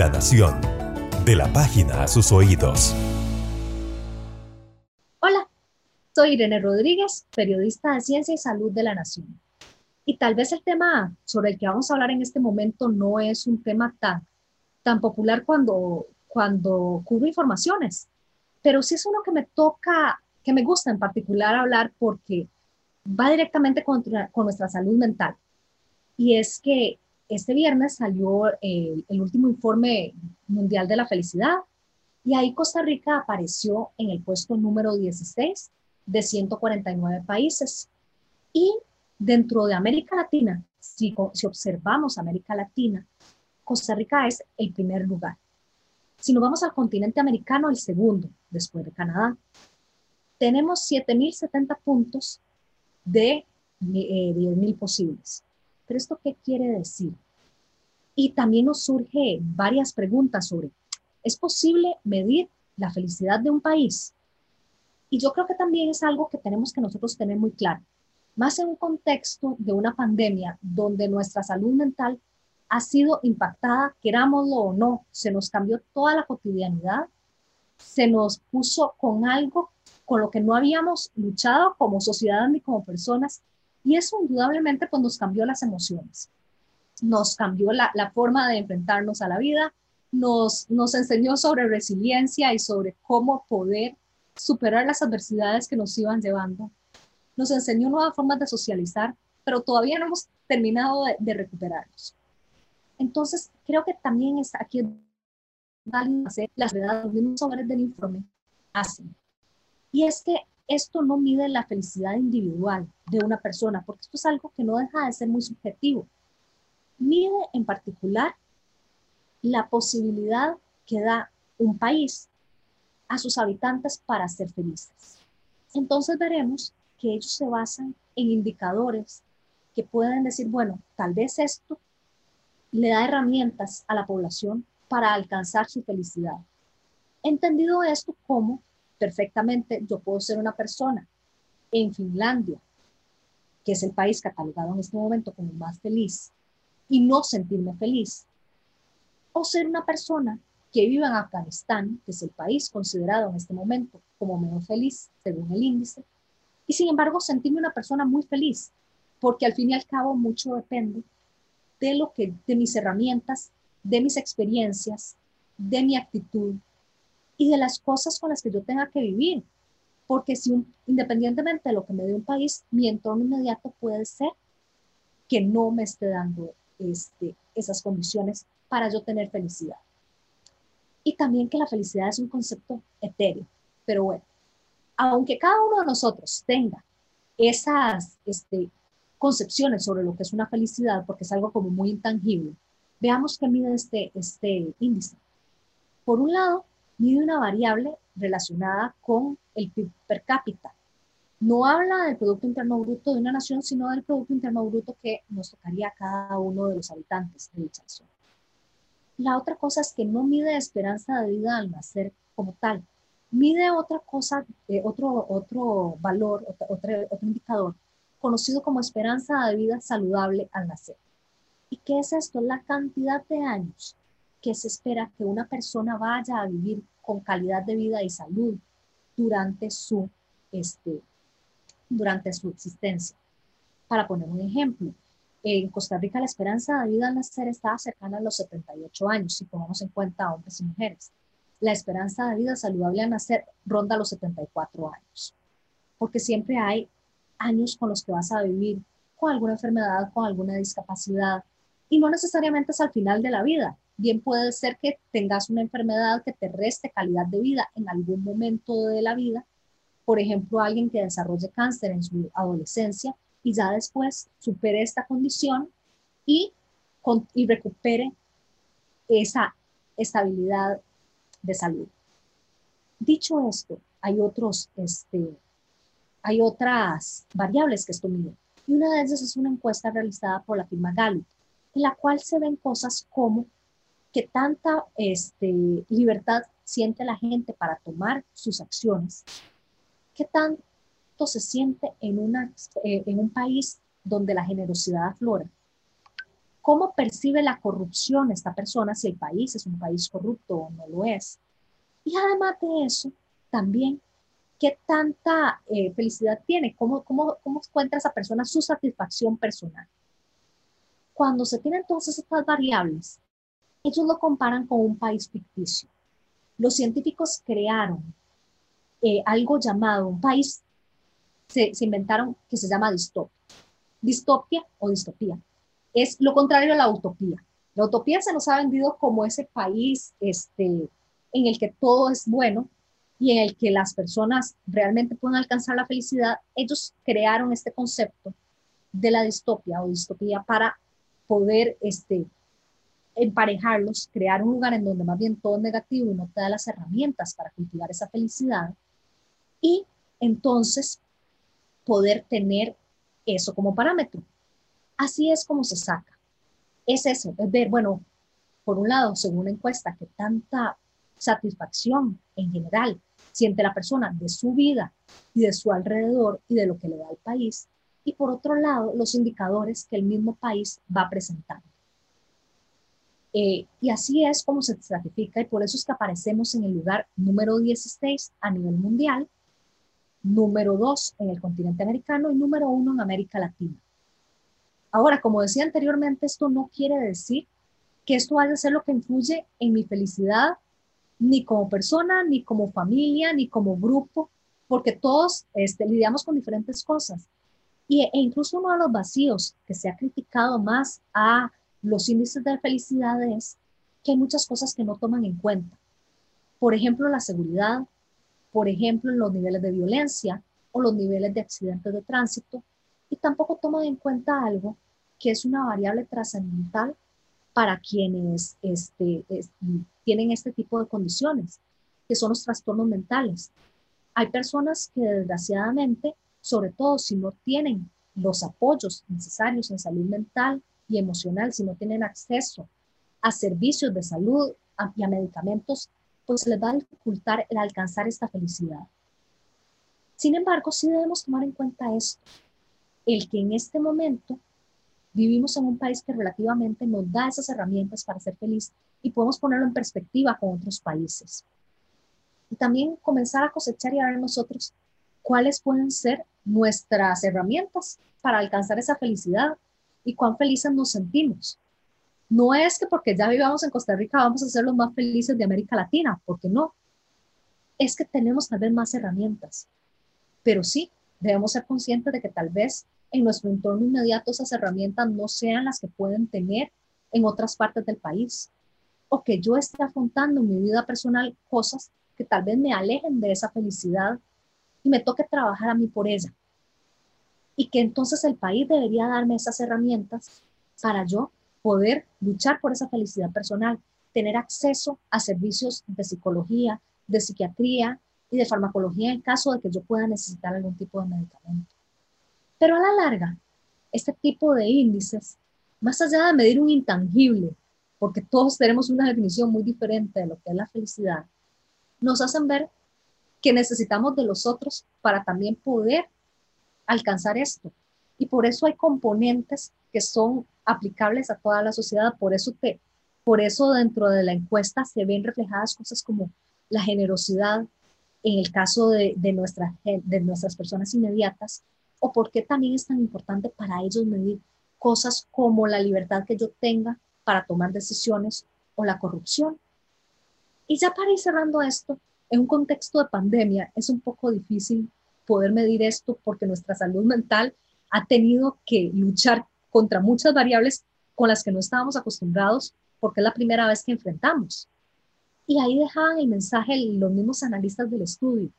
La Nación. De la página a sus oídos. Hola, soy Irene Rodríguez, periodista de Ciencia y Salud de La Nación. Y tal vez el tema sobre el que vamos a hablar en este momento no es un tema tan, tan popular cuando, cuando cubro informaciones, pero sí es uno que me toca, que me gusta en particular hablar porque va directamente con, con nuestra salud mental. Y es que este viernes salió el, último informe mundial de la felicidad y ahí Costa Rica apareció en el puesto número 16 de 149 países. Y dentro de América Latina, si, observamos América Latina, Costa Rica es el primer lugar. Si nos vamos al continente americano, el segundo, después de Canadá. Tenemos 7.070 puntos de 10.000 eh, posibles. Pero esto qué quiere decir? Y también nos surge varias preguntas sobre, ¿es posible medir la felicidad de un país? Y yo creo que también es algo que tenemos que nosotros tener muy claro, más en un contexto de una pandemia donde nuestra salud mental ha sido impactada, querámoslo o no, se nos cambió toda la cotidianidad, se nos puso con algo con lo que no habíamos luchado como sociedad ni como personas y eso indudablemente pues nos cambió las emociones, nos cambió la, forma de enfrentarnos a la vida, nos, nos enseñó sobre resiliencia y sobre cómo poder superar las adversidades que nos iban llevando. Nos enseñó nuevas formas de socializar, pero todavía no hemos terminado de, recuperarnos. Entonces, creo que también es aquí las verdades, los mismos sobres del informe hacen. Y es que esto no mide la felicidad individual de una persona, porque esto es algo que no deja de ser muy subjetivo. Mide en particular la posibilidad que da un país a sus habitantes para ser felices. Entonces veremos que ellos se basan en indicadores que pueden decir, bueno, tal vez esto le da herramientas a la población para alcanzar su felicidad. Entendido esto como perfectamente yo puedo ser una persona en Finlandia, que es el país catalogado en este momento como más feliz, y no sentirme feliz. O ser una persona que vive en Afganistán, que es el país considerado en este momento como menos feliz, según el índice, y sin embargo sentirme una persona muy feliz, porque al fin y al cabo mucho depende de lo que, de mis herramientas, de mis experiencias, de mi actitud, y de las cosas con las que yo tenga que vivir. Porque si independientemente de lo que me dé un país, mi entorno inmediato puede ser que no me esté dando este, esas condiciones para yo tener felicidad. Y también que la felicidad es un concepto etéreo. Pero bueno, aunque cada uno de nosotros tenga esas este, concepciones sobre lo que es una felicidad, porque es algo como muy intangible, veamos qué mide este, este índice. Por un lado, mide una variable relacionada con el PIB per cápita. No habla del Producto Interno Bruto de una nación, sino del Producto Interno Bruto que nos tocaría a cada uno de los habitantes de dicha nación. La otra cosa es que no mide esperanza de vida al nacer como tal. Mide otra cosa, eh, otro, otro valor, otro, otro indicador conocido como esperanza de vida saludable al nacer. ¿Y qué es esto? La cantidad de años que se espera que una persona vaya a vivir con calidad de vida y salud durante su, este, durante su existencia. Para poner un ejemplo, en Costa Rica la esperanza de vida al nacer está cercana a los 78 años, si tomamos en cuenta hombres y mujeres. La esperanza de vida saludable al nacer ronda los 74 años, porque siempre hay años con los que vas a vivir con alguna enfermedad, con alguna discapacidad, y no necesariamente es al final de la vida, Bien puede ser que tengas una enfermedad que te reste calidad de vida en algún momento de la vida. Por ejemplo, alguien que desarrolle cáncer en su adolescencia y ya después supere esta condición y, y recupere esa estabilidad de salud. Dicho esto, hay otros, este, hay otras variables que esto mide. Y una de ellas es una encuesta realizada por la firma Gallup, en la cual se ven cosas como que tanta este, libertad siente la gente para tomar sus acciones, qué tanto se siente en, una, eh, en un país donde la generosidad aflora, cómo percibe la corrupción esta persona, si el país es un país corrupto o no lo es. Y además de eso, también qué tanta eh, felicidad tiene, cómo, cómo, cómo encuentra esa persona su satisfacción personal. Cuando se tienen todas estas variables, ellos lo comparan con un país ficticio. Los científicos crearon eh, algo llamado un país, se, inventaron que se llama distopia. Distopia o distopía es lo contrario a la utopía. La utopía se nos ha vendido como ese país este, en el que todo es bueno y en el que las personas realmente pueden alcanzar la felicidad. Ellos crearon este concepto de la distopia o distopía para poder este, emparejarlos, crear un lugar en donde más bien todo es negativo y no te da las herramientas para cultivar esa felicidad y entonces poder tener eso como parámetro. Así es como se saca. Es eso, es ver, bueno, por un lado, según la encuesta, que tanta satisfacción en general siente la persona de su vida y de su alrededor y de lo que le da al país. Y por otro lado, los indicadores que el mismo país va presentando. Eh, y así es como se estratifica y por eso es que aparecemos en el lugar número 16 a nivel mundial, número 2 en el continente americano y número 1 en América Latina. Ahora, como decía anteriormente, esto no quiere decir que esto vaya a ser lo que influye en mi felicidad, ni como persona, ni como familia, ni como grupo, porque todos este, lidiamos con diferentes cosas. Y, e incluso uno de los vacíos que se ha criticado más a los índices de felicidad es que hay muchas cosas que no toman en cuenta. Por ejemplo, la seguridad, por ejemplo, los niveles de violencia o los niveles de accidentes de tránsito, y tampoco toman en cuenta algo que es una variable trascendental para quienes este, tienen este tipo de condiciones, que son los trastornos mentales. Hay personas que desgraciadamente, sobre todo si no tienen los apoyos necesarios en salud mental y emocional, si no tienen acceso a servicios de salud y a medicamentos, pues les va a dificultar el alcanzar esta felicidad. Sin embargo, sí debemos tomar en cuenta esto, el que en este momento vivimos en un país que relativamente nos da esas herramientas para ser feliz y podemos ponerlo en perspectiva con otros países. Y también comenzar a cosechar y a ver nosotros cuáles pueden ser nuestras herramientas para alcanzar esa felicidad y cuán felices nos sentimos. No es que porque ya vivamos en Costa Rica vamos a ser los más felices de América Latina, porque no. Es que tenemos tal vez más herramientas, pero sí debemos ser conscientes de que tal vez en nuestro entorno inmediato esas herramientas no sean las que pueden tener en otras partes del país. O que yo esté afrontando en mi vida personal cosas que tal vez me alejen de esa felicidad y me toque trabajar a mí por ella. Y que entonces el país debería darme esas herramientas para yo poder luchar por esa felicidad personal, tener acceso a servicios de psicología, de psiquiatría y de farmacología en caso de que yo pueda necesitar algún tipo de medicamento. Pero a la larga, este tipo de índices, más allá de medir un intangible, porque todos tenemos una definición muy diferente de lo que es la felicidad, nos hacen ver que necesitamos de los otros para también poder alcanzar esto. Y por eso hay componentes que son aplicables a toda la sociedad, por eso que por eso dentro de la encuesta se ven reflejadas cosas como la generosidad en el caso de, de, de nuestras personas inmediatas, o por qué también es tan importante para ellos medir cosas como la libertad que yo tenga para tomar decisiones o la corrupción. Y ya para ir cerrando esto, en un contexto de pandemia es un poco difícil poder medir esto porque nuestra salud mental ha tenido que luchar contra muchas variables con las que no estábamos acostumbrados porque es la primera vez que enfrentamos. Y ahí dejaban el mensaje los mismos analistas del estudio.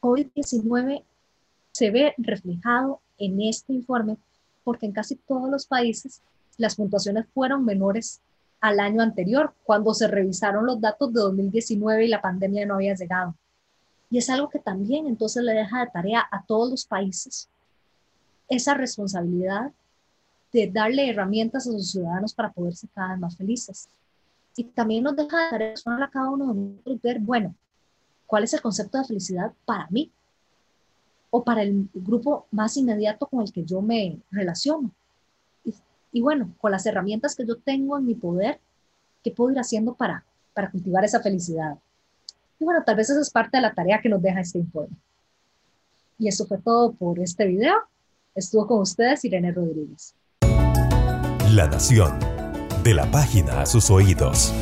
COVID-19 se ve reflejado en este informe porque en casi todos los países las puntuaciones fueron menores al año anterior, cuando se revisaron los datos de 2019 y la pandemia no había llegado. Y es algo que también entonces le deja de tarea a todos los países esa responsabilidad de darle herramientas a sus ciudadanos para poder ser cada vez más felices. Y también nos deja de tarea a cada uno de nosotros ver, bueno, ¿cuál es el concepto de felicidad para mí? o para el grupo más inmediato con el que yo me relaciono. Y, bueno, con las herramientas que yo tengo en mi poder, ¿qué puedo ir haciendo para, para cultivar esa felicidad? Y bueno, tal vez esa es parte de la tarea que nos deja este informe. Y eso fue todo por este video. Estuvo con ustedes Irene Rodríguez. La Nación. De la página a sus oídos.